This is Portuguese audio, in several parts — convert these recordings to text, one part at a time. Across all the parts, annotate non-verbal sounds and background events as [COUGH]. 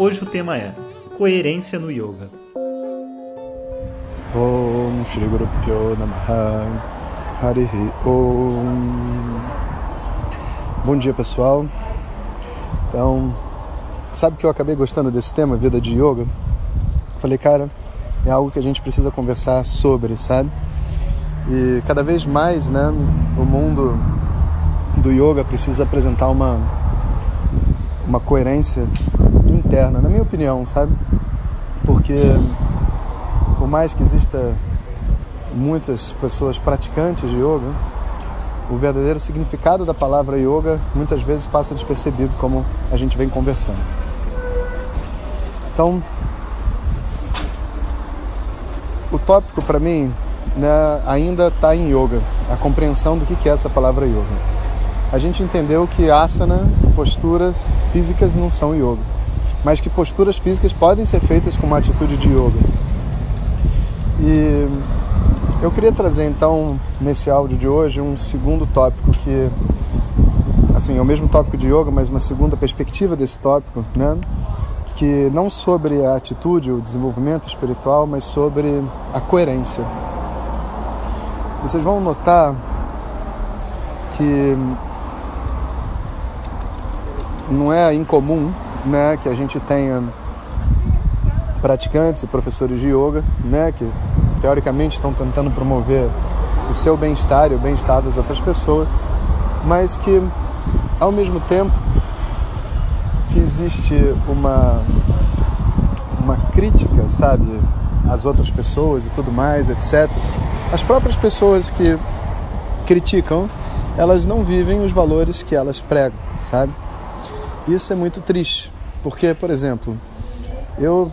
Hoje o tema é Coerência no Yoga. Om Shri Guru Pyo Namaha Harihi Om Bom dia pessoal Então, sabe que eu acabei gostando desse tema, vida de yoga? Falei, cara, é algo que a gente precisa conversar sobre, sabe? E cada vez mais, né, o mundo do yoga precisa apresentar uma uma coerência interna, na minha opinião, sabe? Porque por mais que exista muitas pessoas praticantes de yoga, o verdadeiro significado da palavra yoga muitas vezes passa despercebido, como a gente vem conversando. Então, o tópico para mim né, ainda está em yoga, a compreensão do que é essa palavra yoga. A gente entendeu que asana, posturas físicas não são yoga mas que posturas físicas podem ser feitas com uma atitude de yoga. E eu queria trazer então nesse áudio de hoje um segundo tópico que assim, é o mesmo tópico de yoga, mas uma segunda perspectiva desse tópico, né? Que não sobre a atitude, o desenvolvimento espiritual, mas sobre a coerência. Vocês vão notar que não é incomum né, que a gente tenha praticantes e professores de yoga, né, que teoricamente estão tentando promover o seu bem-estar e o bem-estar das outras pessoas, mas que ao mesmo tempo que existe uma uma crítica, sabe, às outras pessoas e tudo mais, etc. As próprias pessoas que criticam, elas não vivem os valores que elas pregam, sabe? Isso é muito triste, porque, por exemplo, eu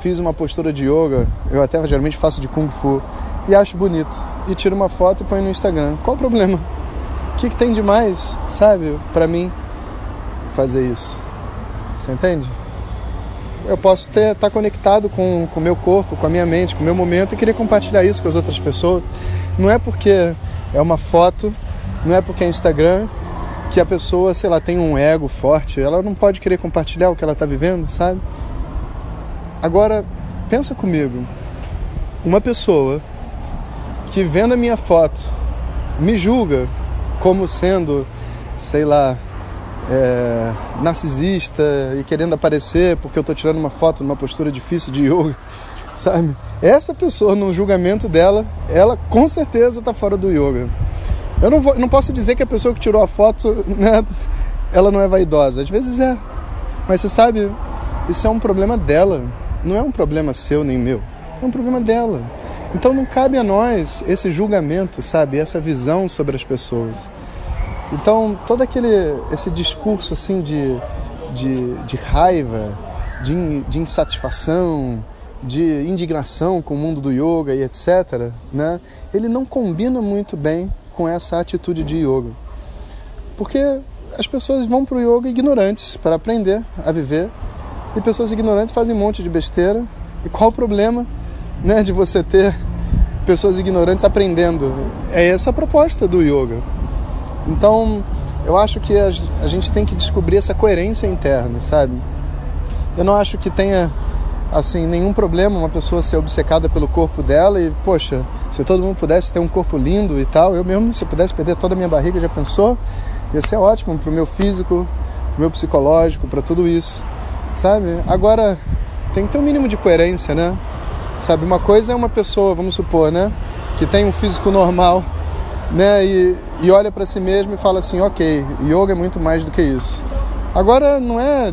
fiz uma postura de yoga, eu até geralmente faço de kung fu e acho bonito e tiro uma foto e põe no Instagram. Qual o problema? O que, que tem de mais, sabe, para mim fazer isso? Você entende? Eu posso estar tá conectado com o meu corpo, com a minha mente, com o meu momento e querer compartilhar isso com as outras pessoas. Não é porque é uma foto, não é porque é Instagram que a pessoa, sei lá, tem um ego forte, ela não pode querer compartilhar o que ela está vivendo, sabe? Agora, pensa comigo, uma pessoa que vendo a minha foto me julga como sendo, sei lá, é, narcisista e querendo aparecer porque eu estou tirando uma foto numa postura difícil de yoga, sabe? Essa pessoa, no julgamento dela, ela com certeza está fora do yoga. Eu não, vou, não posso dizer que a pessoa que tirou a foto, né, ela não é vaidosa. Às vezes é. Mas você sabe, isso é um problema dela. Não é um problema seu nem meu. É um problema dela. Então não cabe a nós esse julgamento, sabe? Essa visão sobre as pessoas. Então todo aquele esse discurso assim de, de, de raiva, de, de insatisfação, de indignação com o mundo do yoga e etc., né? ele não combina muito bem com essa atitude de yoga. Porque as pessoas vão para o yoga ignorantes para aprender a viver e pessoas ignorantes fazem um monte de besteira. E qual o problema né, de você ter pessoas ignorantes aprendendo? É essa a proposta do yoga. Então, eu acho que a, gente tem que descobrir essa coerência interna, sabe? Eu não acho que tenha assim nenhum problema uma pessoa ser obcecada pelo corpo dela e poxa se todo mundo pudesse ter um corpo lindo e tal eu mesmo se pudesse perder toda a minha barriga já pensou? Ia ser ótimo para o meu físico para o meu psicológico para tudo isso sabe? Agora tem que ter um mínimo de coerência né? Sabe uma coisa é uma pessoa vamos supor né que tem um físico normal né e, e olha para si mesmo e fala assim ok yoga é muito mais do que isso. Agora não é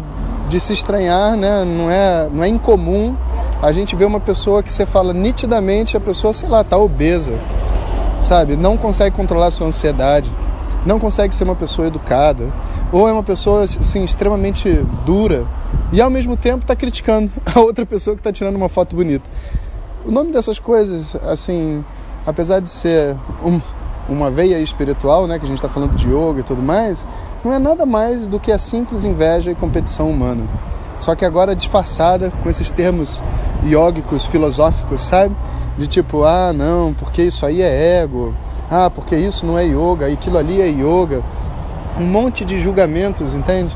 de se estranhar, né? Não é, não é incomum a gente ver uma pessoa que você fala nitidamente, a pessoa, sei lá, tá obesa, sabe? Não consegue controlar sua ansiedade, não consegue ser uma pessoa educada, ou é uma pessoa assim extremamente dura e ao mesmo tempo está criticando a outra pessoa que está tirando uma foto bonita. O nome dessas coisas, assim, apesar de ser um, uma veia espiritual, né, que a gente está falando de yoga e tudo mais, não é nada mais do que a simples inveja e competição humana. Só que agora disfarçada com esses termos iógicos, filosóficos, sabe? De tipo, ah, não, porque isso aí é ego, ah, porque isso não é yoga, aquilo ali é yoga. Um monte de julgamentos, entende?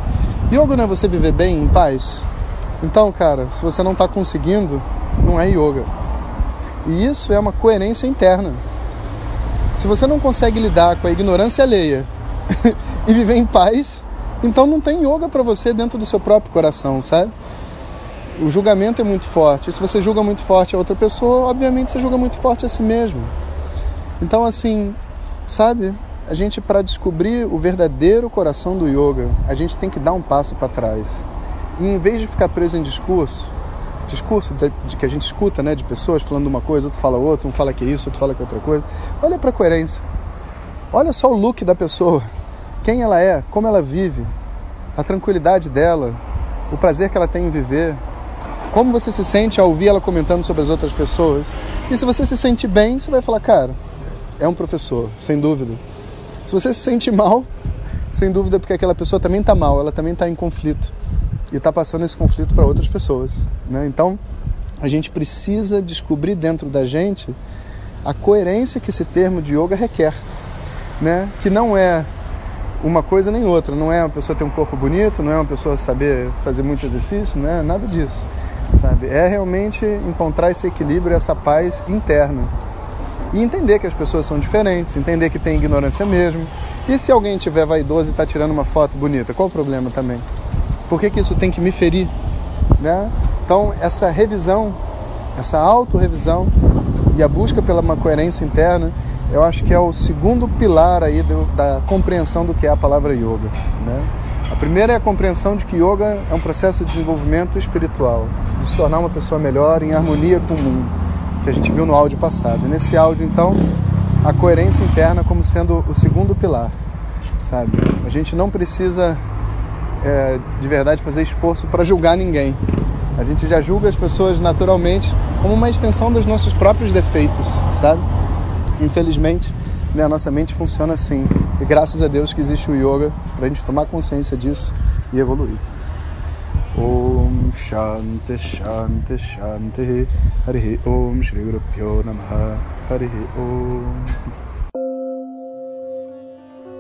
Yoga não é você viver bem, em paz. Então, cara, se você não está conseguindo, não é yoga. E isso é uma coerência interna. Se você não consegue lidar com a ignorância alheia [LAUGHS] e viver em paz, então não tem yoga para você dentro do seu próprio coração, sabe? O julgamento é muito forte. E se você julga muito forte a outra pessoa, obviamente você julga muito forte a si mesmo. Então, assim, sabe? A gente, para descobrir o verdadeiro coração do yoga, a gente tem que dar um passo para trás. E em vez de ficar preso em discurso, discurso de, de, que a gente escuta, né, de pessoas falando uma coisa, outro fala outra, um fala que é isso, outro fala que é outra coisa. Olha para a coerência. Olha só o look da pessoa, quem ela é, como ela vive, a tranquilidade dela, o prazer que ela tem em viver, como você se sente ao ouvir ela comentando sobre as outras pessoas. E se você se sente bem, você vai falar, cara, é um professor, sem dúvida. Se você se sente [LAUGHS] mal, sem dúvida porque aquela pessoa também está mal, ela também está em conflito e está passando esse conflito para outras pessoas. Né? Então, a gente precisa descobrir dentro da gente a coerência que esse termo de yoga requer, né? Que não é uma coisa nem outra, não é uma pessoa ter um corpo bonito, não é uma pessoa saber fazer muito exercício, não é nada disso, sabe? É realmente encontrar esse equilíbrio, essa paz interna. E entender que as pessoas são diferentes, entender que tem ignorância mesmo. E se alguém tiver vaidoso e está tirando uma foto bonita, qual o problema também? Por que, que isso tem que me ferir? Né? Então, essa revisão, essa autorrevisão e a busca pela uma coerência interna, eu acho que é o segundo pilar aí do, da compreensão do que é a palavra yoga. Né? A primeira é a compreensão de que yoga é um processo de desenvolvimento espiritual, de se tornar uma pessoa melhor em harmonia com o mundo, que a gente viu no áudio passado. E nesse áudio, então, a coerência interna como sendo o segundo pilar, sabe? A gente não precisa é, de verdade fazer esforço para julgar ninguém. A gente já julga as pessoas naturalmente como uma extensão dos nossos próprios defeitos, sabe? Infelizmente, né, a nossa mente funciona assim. E graças a Deus que existe o yoga para a gente tomar consciência disso e evoluir. Om Shanti Shanti Shanti Hari Om Shri Guru Pyo Namaha Hari Om